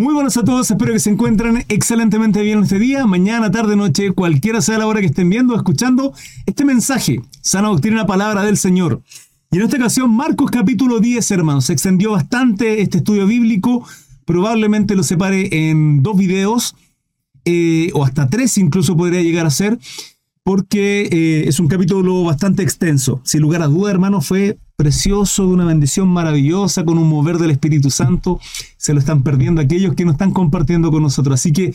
Muy buenas a todos, espero que se encuentren excelentemente bien este día, mañana, tarde, noche, cualquiera sea la hora que estén viendo o escuchando este mensaje, sana doctrina, palabra del Señor. Y en esta ocasión, Marcos capítulo 10, hermanos, se extendió bastante este estudio bíblico, probablemente lo separe en dos videos, eh, o hasta tres incluso podría llegar a ser, porque eh, es un capítulo bastante extenso. Sin lugar a duda, hermanos, fue precioso, de una bendición maravillosa, con un mover del Espíritu Santo. Se lo están perdiendo aquellos que no están compartiendo con nosotros. Así que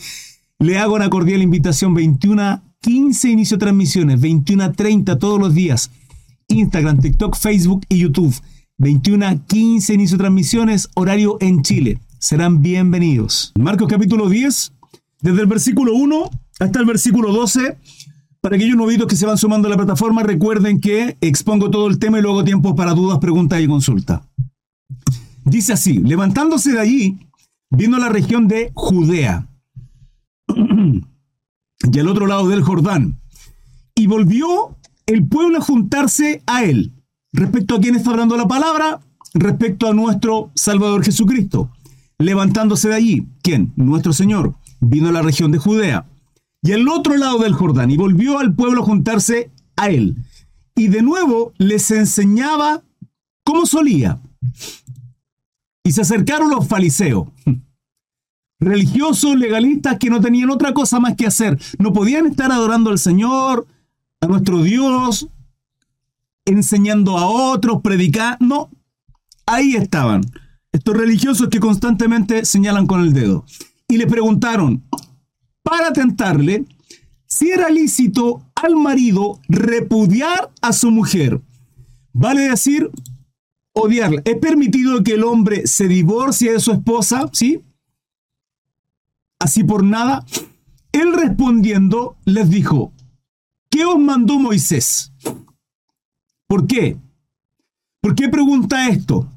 le hago una cordial invitación, 21 15 inicio transmisiones, 21 30 todos los días. Instagram, TikTok, Facebook y YouTube. 21 15 inicio transmisiones, horario en Chile. Serán bienvenidos. Marcos capítulo 10, desde el versículo 1 hasta el versículo 12 para aquellos novitos que se van sumando a la plataforma, recuerden que expongo todo el tema y luego tiempo para dudas, preguntas y consulta. Dice así, levantándose de allí, vino a la región de Judea y al otro lado del Jordán, y volvió el pueblo a juntarse a él. Respecto a quién está hablando la palabra, respecto a nuestro Salvador Jesucristo. Levantándose de allí, ¿quién? Nuestro Señor. Vino a la región de Judea y al otro lado del Jordán, y volvió al pueblo a juntarse a él. Y de nuevo les enseñaba cómo solía. Y se acercaron los fariseos, religiosos, legalistas, que no tenían otra cosa más que hacer. No podían estar adorando al Señor, a nuestro Dios, enseñando a otros, predicando. No, ahí estaban. Estos religiosos que constantemente señalan con el dedo. Y le preguntaron, para tentarle si era lícito al marido repudiar a su mujer. Vale decir, odiarla. ¿Es permitido que el hombre se divorcie de su esposa? ¿Sí? Así por nada. Él respondiendo les dijo, ¿qué os mandó Moisés? ¿Por qué? ¿Por qué pregunta esto?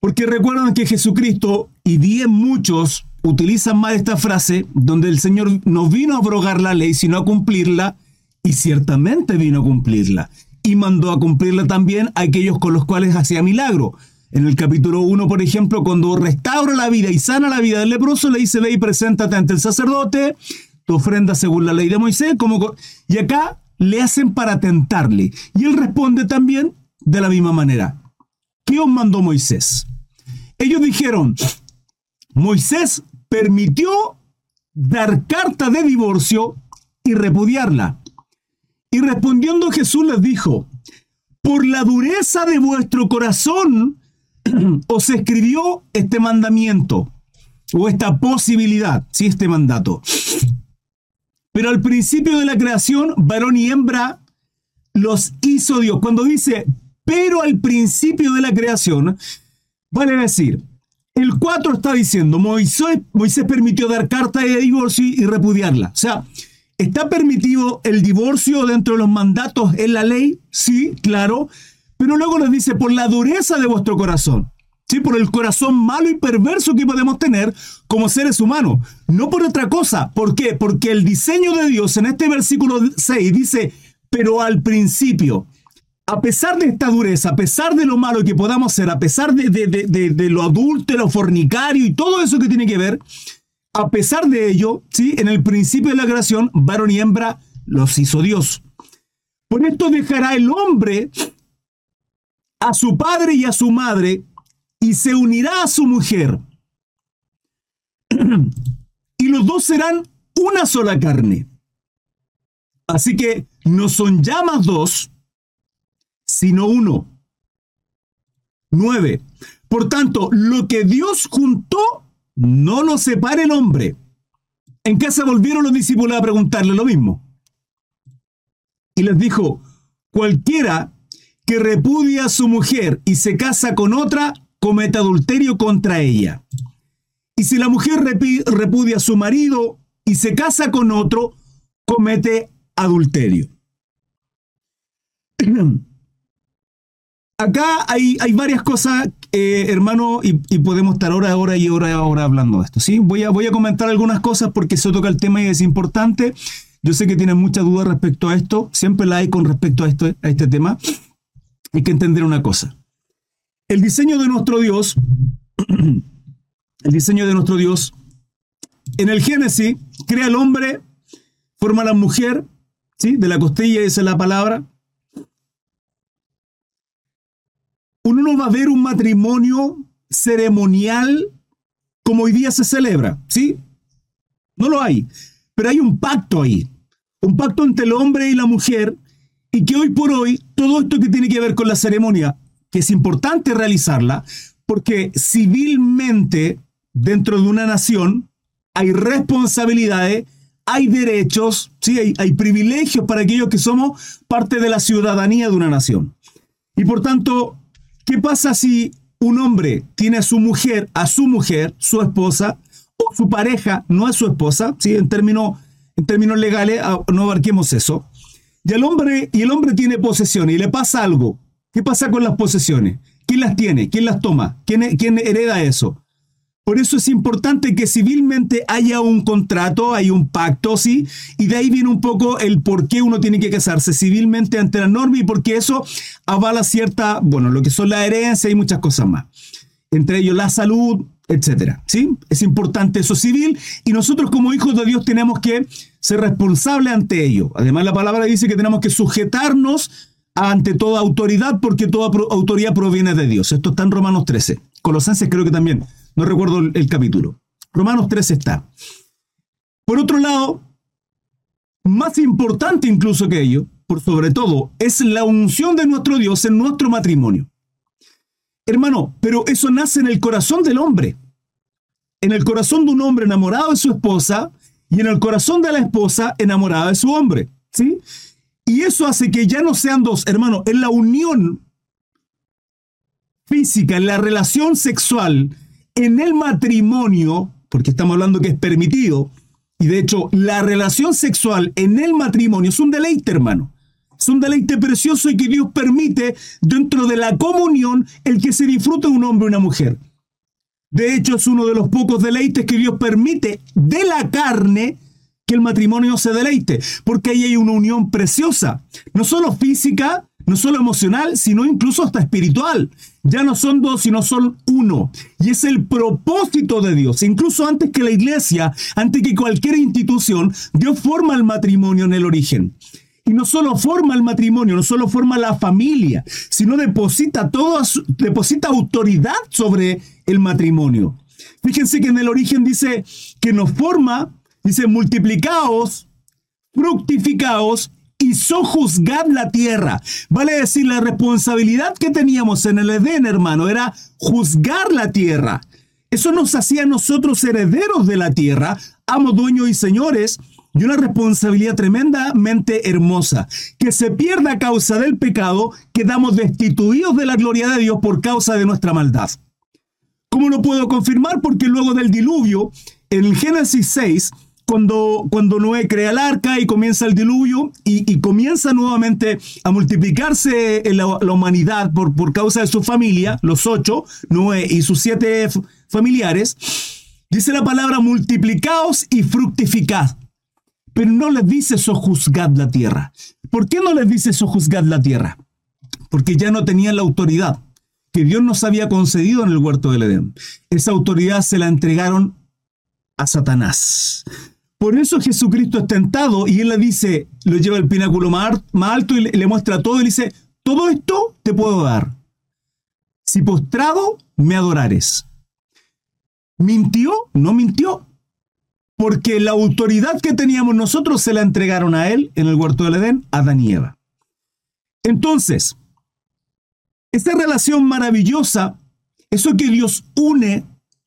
Porque recuerdan que Jesucristo y bien muchos utilizan más esta frase donde el Señor no vino a abrogar la ley, sino a cumplirla, y ciertamente vino a cumplirla. Y mandó a cumplirla también a aquellos con los cuales hacía milagro. En el capítulo 1, por ejemplo, cuando restaura la vida y sana la vida del leproso, le dice, ve y preséntate ante el sacerdote, tu ofrenda según la ley de Moisés, como... y acá le hacen para tentarle. Y él responde también de la misma manera. ¿Qué os mandó Moisés? Ellos dijeron, Moisés permitió dar carta de divorcio y repudiarla. Y respondiendo Jesús les dijo, por la dureza de vuestro corazón os escribió este mandamiento o esta posibilidad, sí, este mandato. Pero al principio de la creación, varón y hembra los hizo Dios. Cuando dice, pero al principio de la creación, vale decir, el 4 está diciendo, Moisés, Moisés permitió dar carta de divorcio y repudiarla. O sea, ¿está permitido el divorcio dentro de los mandatos en la ley? Sí, claro. Pero luego les dice, por la dureza de vuestro corazón. ¿sí? por el corazón malo y perverso que podemos tener como seres humanos. No por otra cosa. ¿Por qué? Porque el diseño de Dios en este versículo 6 dice, pero al principio a pesar de esta dureza, a pesar de lo malo que podamos ser, a pesar de, de, lo adúltero, fornicario y todo eso que tiene que ver, a pesar de ello, ¿sí? en el principio de la creación, varón y hembra los hizo Dios. Por esto dejará el hombre a su padre y a su madre y se unirá a su mujer. y los dos serán una sola carne. Así que no son ya más dos, sino uno. Nueve. Por tanto, lo que Dios juntó, no lo separe el hombre. En casa volvieron los discípulos a preguntarle lo mismo. Y les dijo, cualquiera que repudia a su mujer y se casa con otra, comete adulterio contra ella. Y si la mujer repudia a su marido y se casa con otro, comete adulterio. acá hay, hay, varias cosas, eh, hermano, y, podemos estar hora, hora y hora, hora hablando de esto. ¿sí? Voy, a, voy a comentar algunas cosas porque se toca el tema y es importante. Yo sé que tienen muchas dudas respecto a esto, siempre la hay con respecto a, esto, a este tema. Hay que entender una cosa. El diseño de nuestro Dios el diseño de nuestro Dios. En el Génesis, crea el hombre, forma la mujer, ¿sí? De la costilla, esa es la palabra. Uno no va a ver un matrimonio ceremonial como hoy día se celebra, ¿sí? No lo hay. Pero hay un pacto ahí. Un pacto entre el hombre y la mujer. Y que hoy por hoy, todo esto que tiene que ver con la ceremonia, que es importante realizarla, porque civilmente, dentro de una nación, hay responsabilidades, hay derechos, ¿sí? hay, hay privilegios para aquellos que somos parte de la ciudadanía de una nación. Y por tanto, ¿qué pasa si un hombre tiene a su mujer, a su mujer, su esposa, o su pareja no es su esposa, ¿sí? en, términos, en términos legales, ah, no abarquemos eso. Y el hombre, y el hombre tiene posesiones y le pasa algo. ¿Qué pasa con las posesiones? ¿Quién las tiene? ¿Quién las toma? ¿Quién, quién hereda eso? Por eso es importante que civilmente haya un contrato, hay un pacto, ¿sí? Y de ahí viene un poco el por qué uno tiene que casarse civilmente ante la norma y porque eso avala cierta, bueno, lo que son la herencia y muchas cosas más. Entre ellos la salud, etcétera, ¿sí? Es importante eso civil y nosotros como hijos de Dios tenemos que ser responsables ante ello. Además la palabra dice que tenemos que sujetarnos ante toda autoridad porque toda autoridad proviene de Dios. Esto está en Romanos 13. Colosenses creo que también no recuerdo el, capítulo. Romanos 3 está. Por otro lado, más importante incluso que ello, por sobre todo, es la unción de nuestro Dios en nuestro matrimonio. Hermano, pero eso nace en el corazón del hombre. En el corazón de un hombre enamorado de su esposa y en el corazón de la esposa enamorada de su hombre. ¿Sí? Y eso hace que ya no sean dos, hermano, en la unión física, en la relación sexual, en el matrimonio, porque estamos hablando que es permitido, y de hecho la relación sexual en el matrimonio es un deleite, hermano. Es un deleite precioso y que Dios permite dentro de la comunión el que se disfrute un hombre y una mujer. De hecho, es uno de los pocos deleites que Dios permite de la carne que el matrimonio se deleite, porque ahí hay una unión preciosa, no solo física, no solo emocional, sino incluso hasta espiritual. Ya no son dos, sino son uno. Y es el propósito de Dios. Incluso antes que la iglesia, antes que cualquier institución, Dios forma el matrimonio en el origen. Y no solo forma el matrimonio, no solo forma la familia, sino deposita toda deposita autoridad sobre el matrimonio. Fíjense que en el origen dice que nos forma, dice multiplicaos, fructificaos y sojuzgad la tierra. Vale decir, la responsabilidad que teníamos en el Edén, hermano, era juzgar la tierra. Eso nos hacía nosotros herederos de la tierra, amos, dueños y señores, y una responsabilidad tremendamente hermosa. Que se pierda a causa del pecado, quedamos destituidos de la gloria de Dios por causa de nuestra maldad. ¿Cómo lo puedo confirmar? Porque luego del diluvio, en Génesis 6, cuando, cuando Noé crea el arca y comienza el diluvio y, comienza nuevamente a multiplicarse la, la humanidad por, por, causa de su familia, los ocho, Noé y sus siete familiares, dice la palabra multiplicaos y fructificad. Pero no les dice sojuzgad la tierra. ¿Por qué no les dice sojuzgad la tierra? Porque ya no tenían la autoridad que Dios nos había concedido en el huerto del Edén. Esa autoridad se la entregaron a Satanás. Por eso Jesucristo es tentado y él le dice, lo lleva al pináculo más, alto y le, muestra todo y le dice, todo esto te puedo dar. Si postrado, me adorares. ¿Mintió? No mintió. Porque la autoridad que teníamos nosotros se la entregaron a él en el huerto del Edén, a Eva. Entonces, esta relación maravillosa, eso que Dios une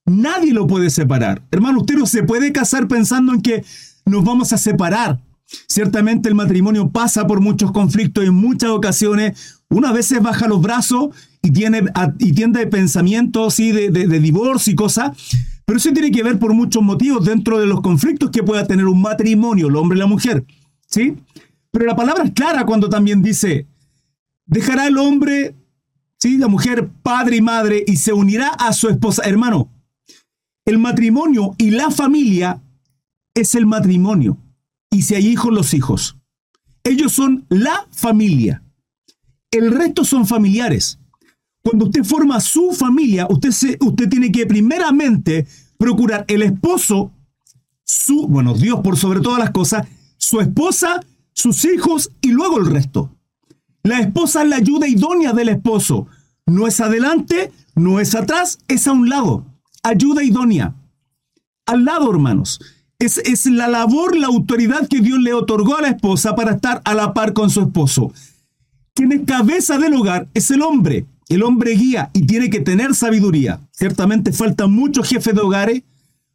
Nadie lo puede separar. Hermano, usted no se puede casar pensando en que nos vamos a separar. Ciertamente el matrimonio pasa por muchos conflictos y en muchas ocasiones una vez baja los brazos y, tiene, y tiende pensamientos de, de, divorcio y cosas, pero eso tiene que ver por muchos motivos dentro de los conflictos que pueda tener un matrimonio, el hombre y la mujer. ¿sí? Pero la palabra es clara cuando también dice, dejará el hombre, ¿sí? la mujer, padre y madre, y se unirá a su esposa. Hermano, el matrimonio y la familia es el matrimonio. Y si hay hijos, los hijos. Ellos son la familia. El resto son familiares. Cuando usted forma su familia, usted, usted tiene que primeramente procurar el esposo, su, bueno, Dios por sobre todas las cosas, su esposa, sus hijos y luego el resto. La esposa es la ayuda idónea del esposo. No es adelante, no es atrás, es a un lado. Ayuda idónea. Al lado, hermanos. Es, es, la labor, la autoridad que Dios le otorgó a la esposa para estar a la par con su esposo. Quien es cabeza del hogar es el hombre. El hombre guía y tiene que tener sabiduría. Ciertamente faltan muchos jefes de hogares,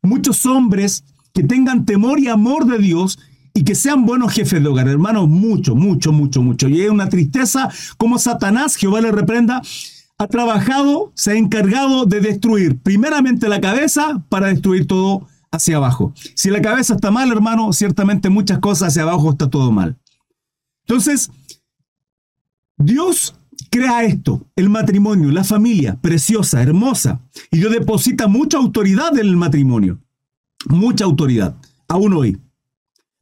muchos hombres que tengan temor y amor de Dios y que sean buenos jefes de hogar, hermanos, mucho, mucho, mucho, mucho. Y es una tristeza como Satanás, Jehová le reprenda, ha trabajado, se ha encargado de destruir primeramente la cabeza para destruir todo hacia abajo. Si la cabeza está mal, hermano, ciertamente muchas cosas hacia abajo está todo mal. Entonces, Dios crea esto, el matrimonio, la familia, preciosa, hermosa, y Dios deposita mucha autoridad en el matrimonio, mucha autoridad, aún hoy.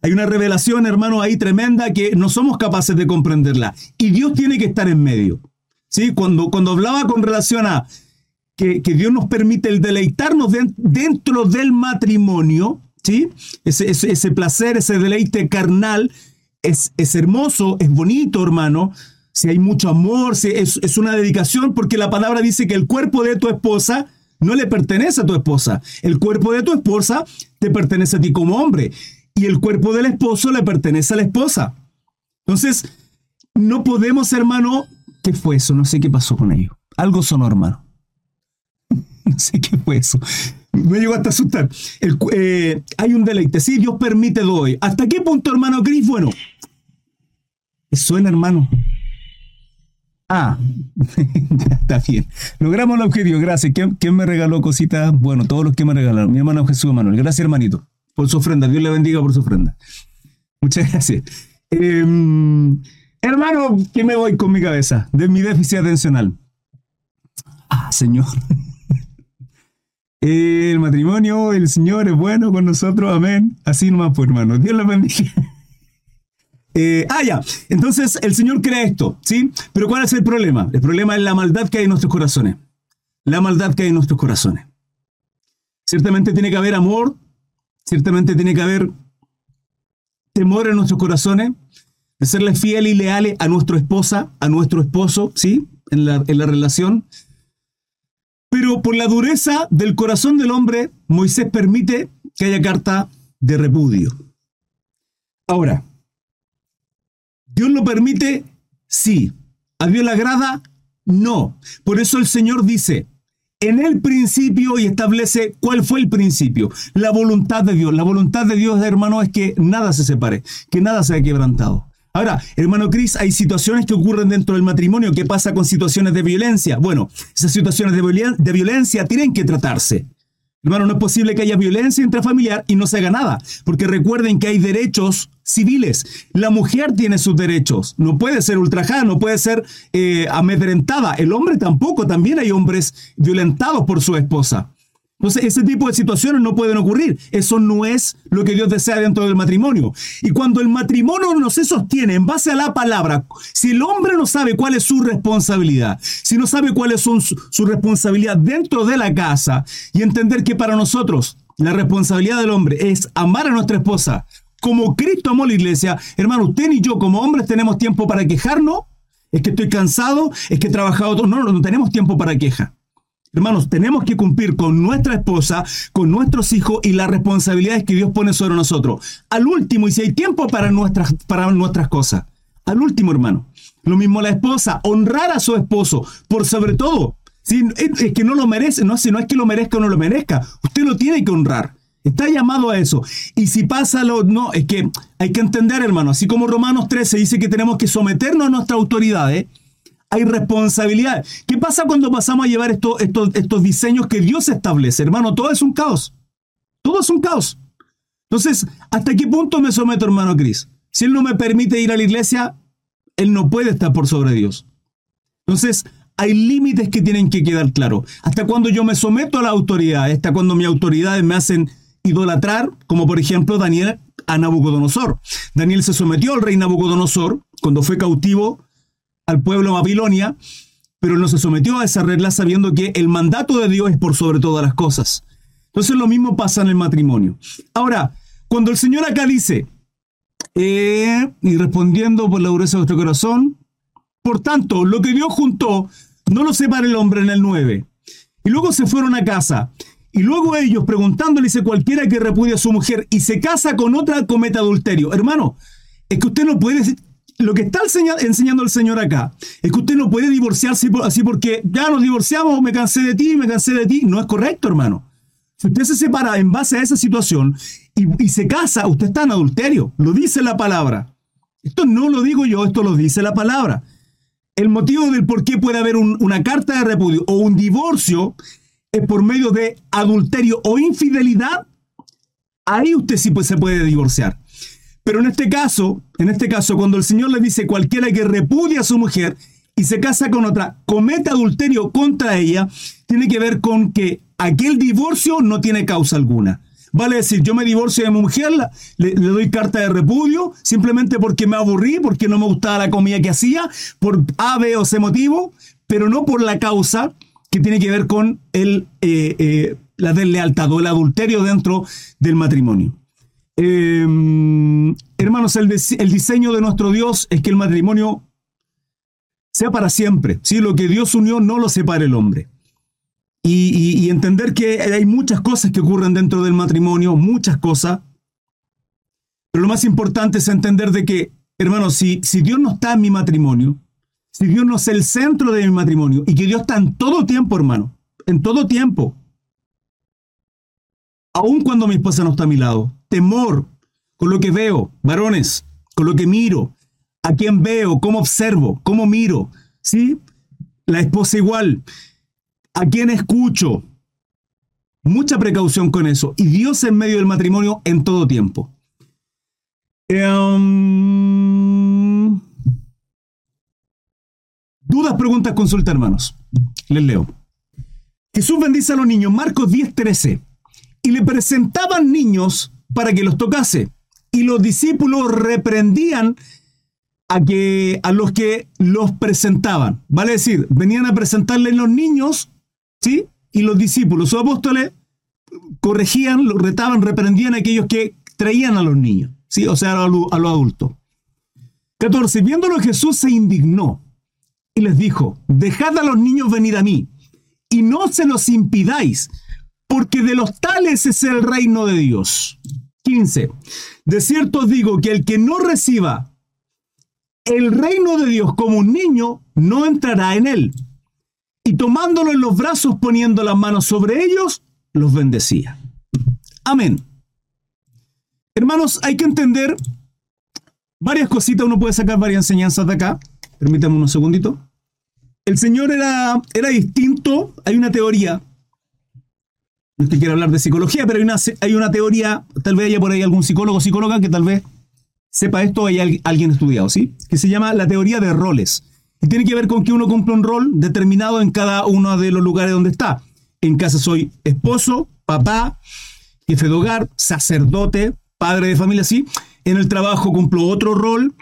Hay una revelación, hermano, ahí tremenda que no somos capaces de comprenderla, y Dios tiene que estar en medio. ¿Sí? Cuando, cuando hablaba con relación a que, Dios nos permite el deleitarnos dentro del matrimonio, ¿sí? Ese, ese, placer, ese deleite carnal, es, es hermoso, es bonito, hermano, si hay mucho amor, si es, una dedicación, porque la palabra dice que el cuerpo de tu esposa no le pertenece a tu esposa. El cuerpo de tu esposa te pertenece a ti como hombre y el cuerpo del esposo le pertenece a la esposa. Entonces, no podemos, hermano, ¿qué fue eso? No sé qué pasó con ello. Algo sonó, hermano. no sé qué fue eso. Me llegó hasta asustar. Eh, hay un deleite. Sí, Dios permite doy. ¿Hasta qué punto, hermano Cris? Bueno, suena, hermano. Ah, está bien. Logramos el objetivo, gracias. ¿Quién, me regaló cositas? Bueno, todos los que me regalaron. Mi hermano Jesús Manuel. Gracias, hermanito, por su ofrenda. Dios le bendiga por su ofrenda. Muchas gracias. Em, hermano, ¿qué me voy con mi cabeza? De mi déficit atencional. Ah, Señor. El matrimonio, el Señor es bueno con nosotros, amén. Así nomás, pues, hermano. Dios le bendiga. Eh, ah, ya. Entonces el Señor crea esto, ¿sí? Pero ¿cuál es el problema? El problema es la maldad que hay en nuestros corazones. La maldad que hay en nuestros corazones. Ciertamente tiene que haber amor, ciertamente tiene que haber temor en nuestros corazones, de serle fiel y leales a nuestra esposa, a nuestro esposo, ¿sí? En la, relación. Pero por la dureza del corazón del hombre, Moisés permite que haya carta de repudio. Ahora, ¿Dios lo permite? Sí. ¿A Dios le agrada? No. Por eso el Señor dice, en el principio y establece cuál fue el principio, la voluntad de Dios. La voluntad de Dios, hermano, es que nada se separe, que nada sea quebrantado. Ahora, hermano Cris, hay situaciones que ocurren dentro del matrimonio. ¿Qué pasa con situaciones de violencia? Bueno, esas situaciones de, de violencia tienen que tratarse. Hermano, no es posible que haya violencia intrafamiliar y no se haga nada, porque recuerden que hay derechos civiles. La mujer tiene sus derechos, no puede ser ultrajada, no puede ser eh, amedrentada. El hombre tampoco, también hay hombres violentados por su esposa. Entonces, ese tipo de situaciones no pueden ocurrir. Eso no es lo que Dios desea dentro del matrimonio. Y cuando el matrimonio no se sostiene en base a la palabra, si el hombre no sabe cuál es su responsabilidad, si no sabe cuáles son su, su responsabilidad dentro de la casa y entender que para nosotros la responsabilidad del hombre es amar a nuestra esposa como Cristo amó la iglesia, hermano, usted y yo como hombres tenemos tiempo para quejarnos. Es que estoy cansado, es que he trabajado. No, no, no tenemos tiempo para queja. Hermanos, tenemos que cumplir con nuestra esposa, con nuestros hijos y las responsabilidades que Dios pone sobre nosotros. Al último, y si hay tiempo para nuestras, para nuestras cosas. Al último, hermano. Lo mismo la esposa, honrar a su esposo, por sobre todo. Si, es, que no lo merece, no, si no es que lo merezca o no lo merezca, usted lo tiene que honrar. Está llamado a eso. Y si pasa lo... No, es que hay que entender, hermano, así como Romanos 13 dice que tenemos que someternos a nuestra autoridad, ¿eh? Hay responsabilidad. ¿Qué pasa cuando pasamos a llevar estos, diseños que Dios establece? Hermano, todo es un caos. Todo es un caos. Entonces, ¿hasta qué punto me someto, hermano Cris? Si Él no me permite ir a la iglesia, Él no puede estar por sobre Dios. Entonces, hay límites que tienen que quedar claros. Hasta cuando yo me someto a la autoridad, hasta cuando mis autoridades me hacen idolatrar, como por ejemplo Daniel a Nabucodonosor. Daniel se sometió al rey Nabucodonosor cuando fue cautivo al pueblo Babilonia, pero no se sometió a esa regla sabiendo que el mandato de Dios es por sobre todas las cosas. Entonces lo mismo pasa en el matrimonio. Ahora, cuando el Señor acá dice, eh, y respondiendo por la dureza de vuestro corazón, por tanto, lo que Dios juntó, no lo separa el hombre en el 9. Y luego se fueron a casa. Y luego ellos preguntándole, dice cualquiera que repudia a su mujer y se casa con otra cometa adulterio. Hermano, es que usted no puede lo que está enseñando el Señor acá es que usted no puede divorciarse así porque ya nos divorciamos, me cansé de ti, me cansé de ti. No es correcto, hermano. Si usted se separa en base a esa situación y, se casa, usted está en adulterio. Lo dice la palabra. Esto no lo digo yo, esto lo dice la palabra. El motivo del por qué puede haber una carta de repudio o un divorcio es por medio de adulterio o infidelidad. Ahí usted sí se puede divorciar. Pero en este caso, en este caso, cuando el Señor le dice cualquiera que repudia a su mujer y se casa con otra, comete adulterio contra ella, tiene que ver con que aquel divorcio no tiene causa alguna. Vale decir, yo me divorcio de mi mujer, le, doy carta de repudio, simplemente porque me aburrí, porque no me gustaba la comida que hacía, por A, B o C motivo, pero no por la causa que tiene que ver con el, eh, eh, la deslealtad o el adulterio dentro del matrimonio. Em, hermanos, el, diseño de nuestro Dios es que el matrimonio sea para siempre. ¿sí? Lo que Dios unió no lo separa el hombre. Y, entender que hay muchas cosas que ocurren dentro del matrimonio, muchas cosas. Pero lo más importante es entender de que, hermanos, si, si Dios no está en mi matrimonio, si Dios no es el centro de mi matrimonio y que Dios está en todo tiempo, hermano, en todo tiempo, aun cuando mi esposa no está a mi lado, temor con lo que veo, varones, con lo que miro, a quién veo, cómo observo, cómo miro, ¿sí? La esposa igual, a quién escucho. Mucha precaución con eso. Y Dios en medio del matrimonio en todo tiempo. Em, dudas, preguntas, consulta, hermanos. Les leo. Jesús bendice a los niños. Marcos 10, 13. Y le presentaban niños para que los tocase. Y los discípulos reprendían a, que, a los que los presentaban. Vale decir, venían a presentarle los niños, ¿sí? Y los discípulos, sus apóstoles, corregían, los retaban, reprendían a aquellos que traían a los niños, ¿sí? O sea, a los adultos. 14. Viéndolo Jesús se indignó y les dijo, dejad a los niños venir a mí y no se los impidáis, porque de los tales es el reino de Dios. 15. De cierto digo que el que no reciba el reino de Dios como un niño, no entrará en él. Y tomándolo en los brazos, poniendo las manos sobre ellos, los bendecía. Amén. Hermanos, hay que entender varias cositas, uno puede sacar varias enseñanzas de acá. Permítanme un segundito. El Señor era, era distinto, hay una teoría no es que quiero hablar de psicología, pero hay una, hay una teoría, tal vez haya por ahí algún psicólogo o psicóloga que tal vez sepa esto haya alguien estudiado, ¿sí? Que se llama la teoría de roles. Y tiene que ver con que uno cumple un rol determinado en cada uno de los lugares donde está. En casa soy esposo, papá, jefe de hogar, sacerdote, padre de familia, sí. En el trabajo cumplo otro rol.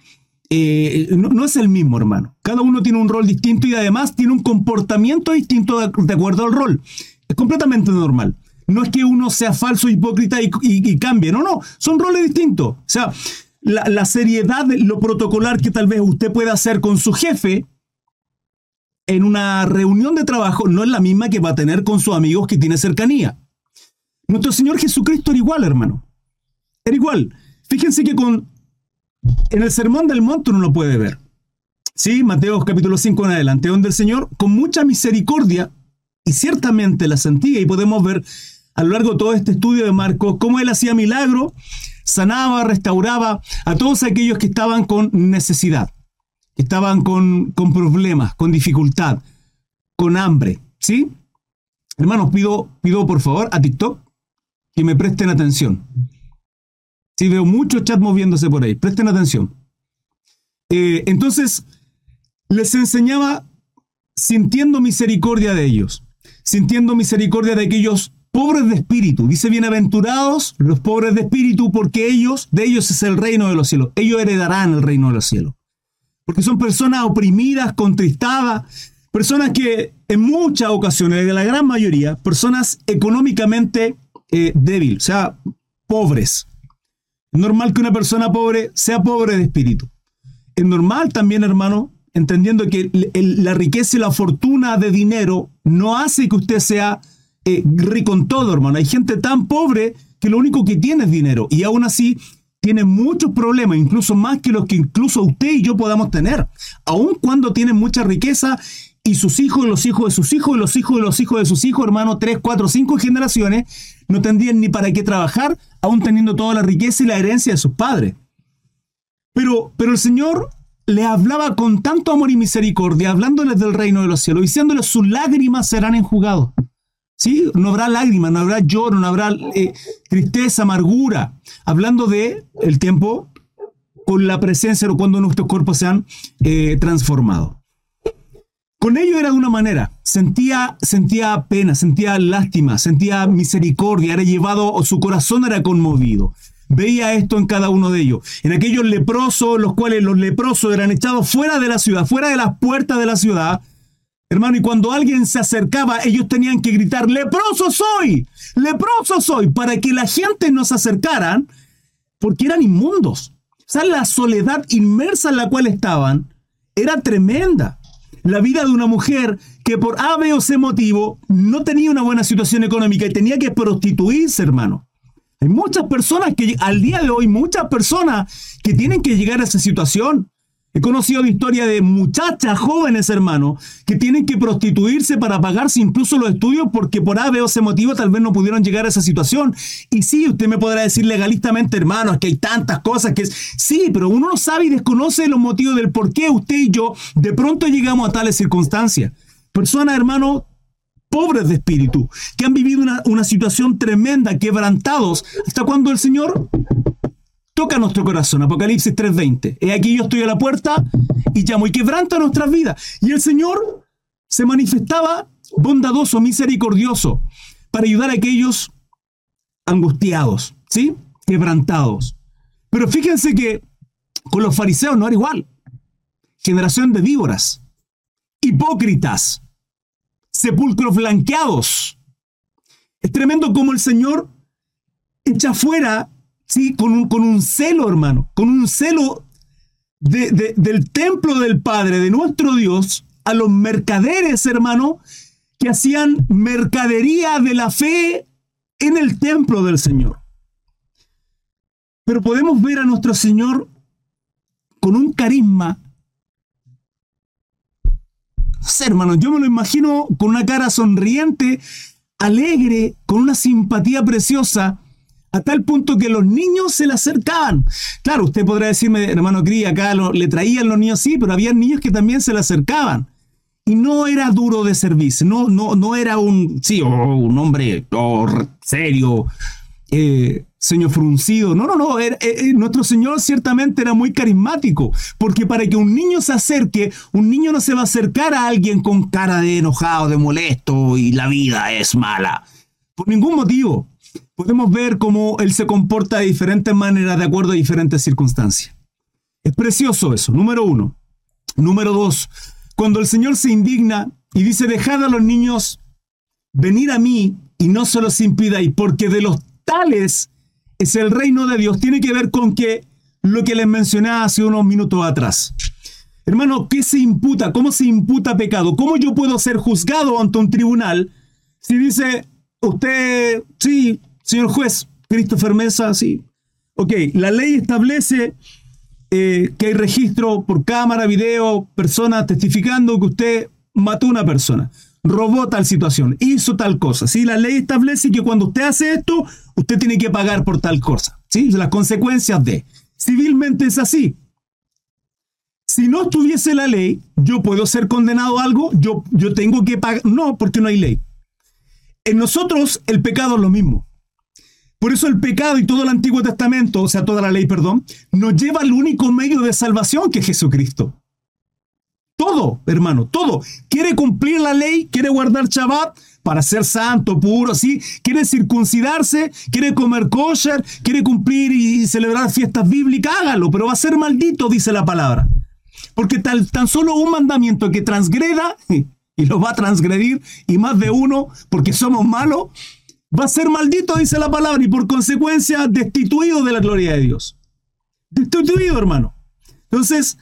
Eh, no, es el mismo, hermano. Cada uno tiene un rol distinto y además tiene un comportamiento distinto de acuerdo al rol. Es completamente normal. No es que uno sea falso, hipócrita y, cambie. No, no. Son roles distintos. O sea, la, seriedad, lo protocolar que tal vez usted pueda hacer con su jefe en una reunión de trabajo no es la misma que va a tener con sus amigos que tiene cercanía. Nuestro Señor Jesucristo era igual, hermano. Era igual. Fíjense que con en el Sermón del Monte uno lo puede ver. Sí, Mateo capítulo 5 en adelante, donde el Señor con mucha misericordia y ciertamente la sentía y podemos ver a lo largo de todo este estudio de Marcos, cómo él hacía milagro, sanaba, restauraba a todos aquellos que estaban con necesidad, que estaban con, con problemas, con dificultad, con hambre. ¿Sí? Hermanos, pido, pido por favor a TikTok que me presten atención. Sí, veo muchos chats moviéndose por ahí. Presten atención. Eh, entonces, les enseñaba sintiendo misericordia de ellos, sintiendo misericordia de aquellos pobres de espíritu. Dice, bienaventurados los pobres de espíritu, porque ellos, de ellos es el reino de los cielos. Ellos heredarán el reino de los cielos. Porque son personas oprimidas, contristadas, personas que en muchas ocasiones, de la gran mayoría, personas económicamente eh, débil, o sea, pobres. Es normal que una persona pobre sea pobre de espíritu. Es normal también, hermano, entendiendo que la riqueza y la fortuna de dinero no hace que usted sea eh, rico en todo, hermano. Hay gente tan pobre que lo único que tiene es dinero y aún así tiene muchos problemas, incluso más que los que incluso usted y yo podamos tener. Aun cuando tienen mucha riqueza y sus hijos los hijos de sus hijos y los hijos de los hijos de sus hijos, hermano, tres, cuatro, cinco generaciones, no tendrían ni para qué trabajar, aún teniendo toda la riqueza y la herencia de sus padres. Pero, pero el Señor le hablaba con tanto amor y misericordia, hablándoles del reino de los cielos, diciéndoles sus lágrimas serán enjugados. ¿Sí? No habrá lágrimas, no habrá lloro, no habrá eh, tristeza, amargura. Hablando de el tiempo con la presencia o cuando nuestros cuerpos se han eh, transformado. Con ello era de una manera, sentía, sentía pena, sentía lástima, sentía misericordia, era llevado, su corazón era conmovido. Veía esto en cada uno de ellos. En aquellos leprosos, los cuales los leprosos eran echados fuera de la ciudad, fuera de las puertas de la ciudad. Hermano, y cuando alguien se acercaba, ellos tenían que gritar, leproso soy, leproso soy, para que la gente nos acercaran, porque eran inmundos. O sea, la soledad inmersa en la cual estaban era tremenda la vida de una mujer que por A, B o C motivo no tenía una buena situación económica y tenía que prostituirse, hermano. Hay muchas personas que al día de hoy, muchas personas que tienen que llegar a esa situación. He conocido la historia de muchachas jóvenes, hermano, que tienen que prostituirse para pagarse incluso los estudios porque por A, B o C motivo tal vez no pudieron llegar a esa situación. Y sí, usted me podrá decir legalistamente, hermano, es que hay tantas cosas que... Sí, pero uno no sabe y desconoce los motivos del por qué usted y yo de pronto llegamos a tales circunstancias. Personas, hermano, pobres de espíritu, que han vivido una, una situación tremenda, quebrantados, hasta cuando el Señor toca nuestro corazón. Apocalipsis 3:20. He aquí yo estoy a la puerta y llamo y quebranta nuestras vidas. Y el Señor se manifestaba bondadoso, misericordioso, para ayudar a aquellos angustiados, ¿sí? Quebrantados. Pero fíjense que con los fariseos no era igual. Generación de víboras, hipócritas, sepulcros blanqueados. Es tremendo como el Señor echa fuera Sí, con un, con un celo, hermano, con un celo del templo del Padre, de nuestro Dios, a los mercaderes, hermano, que hacían mercadería de la fe en el templo del Señor. Pero podemos ver a nuestro Señor con un carisma. No hermano, yo me lo imagino con una cara sonriente, alegre, con una simpatía preciosa tal punto que los niños se le acercaban. Claro, usted podrá decirme, hermano Cri, acá le traían los niños, sí, pero había niños que también se le acercaban. Y no era duro de servicio, no, no, no era un, sí, un hombre serio, eh, señor fruncido. No, no, no. Eh, eh, nuestro Señor ciertamente era muy carismático, porque para que un niño se acerque, un niño no se va a acercar a alguien con cara de enojado, de molesto y la vida es mala. Por ningún motivo podemos ver cómo Él se comporta de diferentes maneras de acuerdo a diferentes circunstancias. Es precioso eso, número uno. Número dos, cuando el Señor se indigna y dice, dejad a los niños venir a mí y no se los impidáis, porque de los tales es el reino de Dios, tiene que ver con que lo que les mencioné hace unos minutos atrás. Hermano, ¿qué se imputa? ¿Cómo se imputa pecado? ¿Cómo yo puedo ser juzgado ante un tribunal si dice, usted, sí, Señor juez, Christopher Mesa, sí. Ok, la ley establece eh, que hay registro por cámara, video, personas testificando que usted mató a una persona, robó tal situación, hizo tal cosa. ¿sí? La ley establece que cuando usted hace esto, usted tiene que pagar por tal cosa. ¿sí? Las consecuencias de. Civilmente es así. Si no estuviese la ley, yo puedo ser condenado a algo, yo, yo tengo que pagar. No, porque no hay ley. En nosotros el pecado es lo mismo. Por eso el pecado y todo el Antiguo Testamento, o sea, toda la ley, perdón, nos lleva al único medio de salvación que es Jesucristo. Todo, hermano, todo. Quiere cumplir la ley, quiere guardar Shabbat para ser santo, puro, ¿sí? Quiere circuncidarse, quiere comer kosher, quiere cumplir y celebrar fiestas bíblicas, hágalo, pero va a ser maldito, dice la palabra. Porque tal, tan solo un mandamiento que transgreda, y lo va a transgredir, y más de uno, porque somos malos, va a ser maldito, dice la palabra, y por consecuencia destituido de la gloria de Dios. Destituido, hermano. Entonces,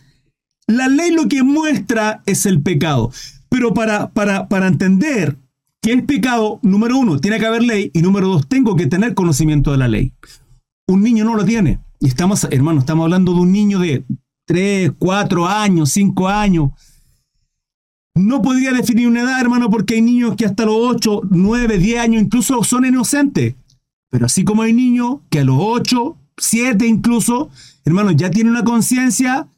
la ley lo que muestra es el pecado. Pero para, para, para entender que es pecado, número uno, tiene que haber ley, y número dos, tengo que tener conocimiento de la ley. Un niño no lo tiene. Y estamos, hermano, estamos hablando de un niño de 3, 4 años, 5 años. No podría definir una edad, hermano, porque hay niños que hasta los 8, 9, 10 años incluso son inocentes. Pero así como hay niños que a los 8, 7 incluso, hermano, ya tienen una conciencia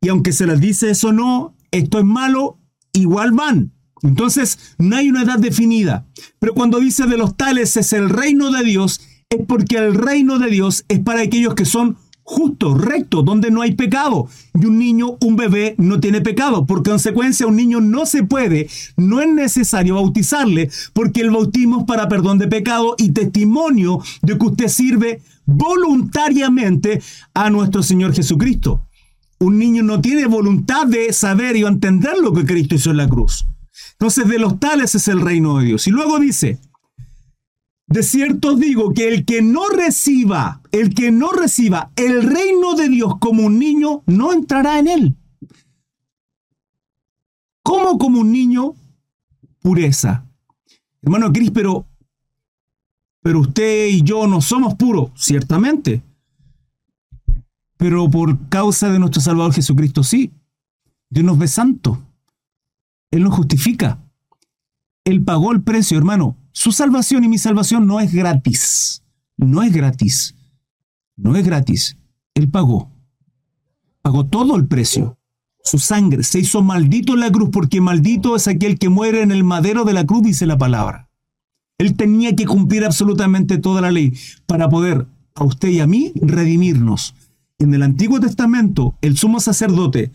y aunque se les dice eso no, esto es malo, igual van. Entonces, no hay una edad definida. Pero cuando dice de los tales es el reino de Dios, es porque el reino de Dios es para aquellos que son justos, rectos, donde no hay pecado. Y un niño, un bebé, no tiene pecado. Por consecuencia, un niño no se puede, no es necesario bautizarle, porque el bautismo es para perdón de pecado y testimonio de que usted sirve voluntariamente a nuestro Señor Jesucristo. Un niño no tiene voluntad de saber y entender lo que Cristo hizo en la cruz. Entonces, de los tales es el reino de Dios. Y luego dice, de cierto digo que el que no reciba, el que no reciba el reino de Dios como un niño, no entrará en él. ¿Cómo como un niño? Pureza. Hermano Cris, pero, pero usted y yo no somos puros, ciertamente. Pero por causa de nuestro Salvador Jesucristo sí. Dios nos ve santo. Él nos justifica. Él pagó el precio, hermano. Su salvación y mi salvación no es gratis. No es gratis. No es gratis. Él pagó. Pagó todo el precio. Su sangre se hizo maldito en la cruz porque maldito es aquel que muere en el madero de la cruz, dice la palabra. Él tenía que cumplir absolutamente toda la ley para poder a usted y a mí redimirnos. En el Antiguo Testamento, el sumo sacerdote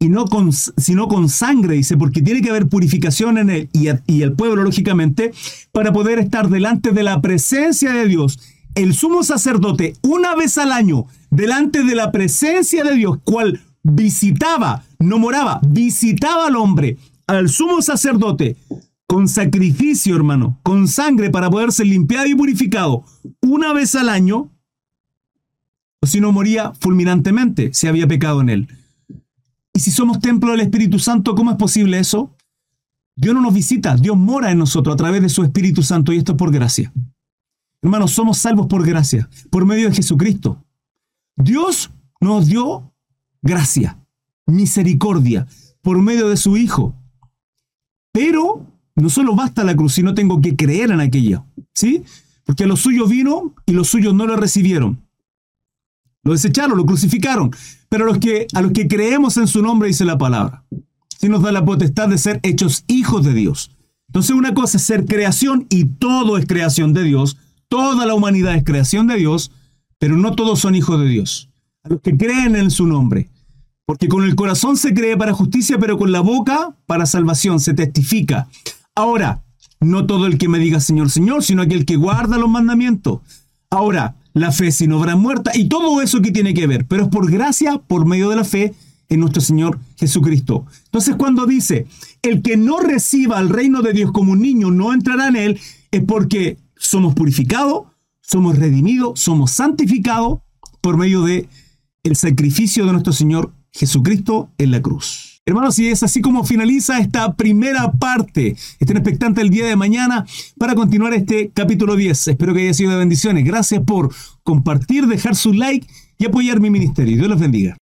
y no con, sino con sangre, dice, porque tiene que haber purificación en él y, y el pueblo, lógicamente, para poder estar delante de la presencia de Dios. El sumo sacerdote, una vez al año, delante de la presencia de Dios, cual visitaba, no moraba, visitaba al hombre, al sumo sacerdote, con sacrificio, hermano, con sangre para poder ser limpiado y purificado, una vez al año, o si no moría fulminantemente si había pecado en él. Y si somos templo del Espíritu Santo, ¿cómo es posible eso? Dios no nos visita, Dios mora en nosotros a través de su Espíritu Santo y esto es por gracia. Hermanos, somos salvos por gracia, por medio de Jesucristo. Dios nos dio gracia, misericordia, por medio de su Hijo. Pero no solo basta la cruz, sino tengo que creer en aquello. ¿Sí? Porque los suyos vino y los suyos no lo recibieron. Lo desecharon, lo crucificaron. Pero a los que, creemos en su nombre, dice la palabra, sí nos da la potestad de ser hechos hijos de Dios. Entonces una cosa es ser creación y todo es creación de Dios. Toda la humanidad es creación de Dios, pero no todos son hijos de Dios. A los que creen en su nombre. Porque con el corazón se cree para justicia, pero con la boca para salvación, se testifica. Ahora, no todo el que me diga Señor, Señor, sino aquel que guarda los mandamientos. Ahora, la fe sin obra muerta y todo eso que tiene que ver, pero es por gracia, por medio de la fe en nuestro Señor Jesucristo. Entonces cuando dice, el que no reciba el reino de Dios como un niño no entrará en él, es porque somos purificados, somos redimidos, somos santificados por medio de el sacrificio de nuestro Señor Jesucristo en la cruz. Hermanos, y es así como finaliza esta primera parte. Estén expectantes el día de mañana para continuar este capítulo 10. Espero que haya sido de bendiciones. Gracias por compartir, dejar su like y apoyar mi ministerio. Dios los bendiga.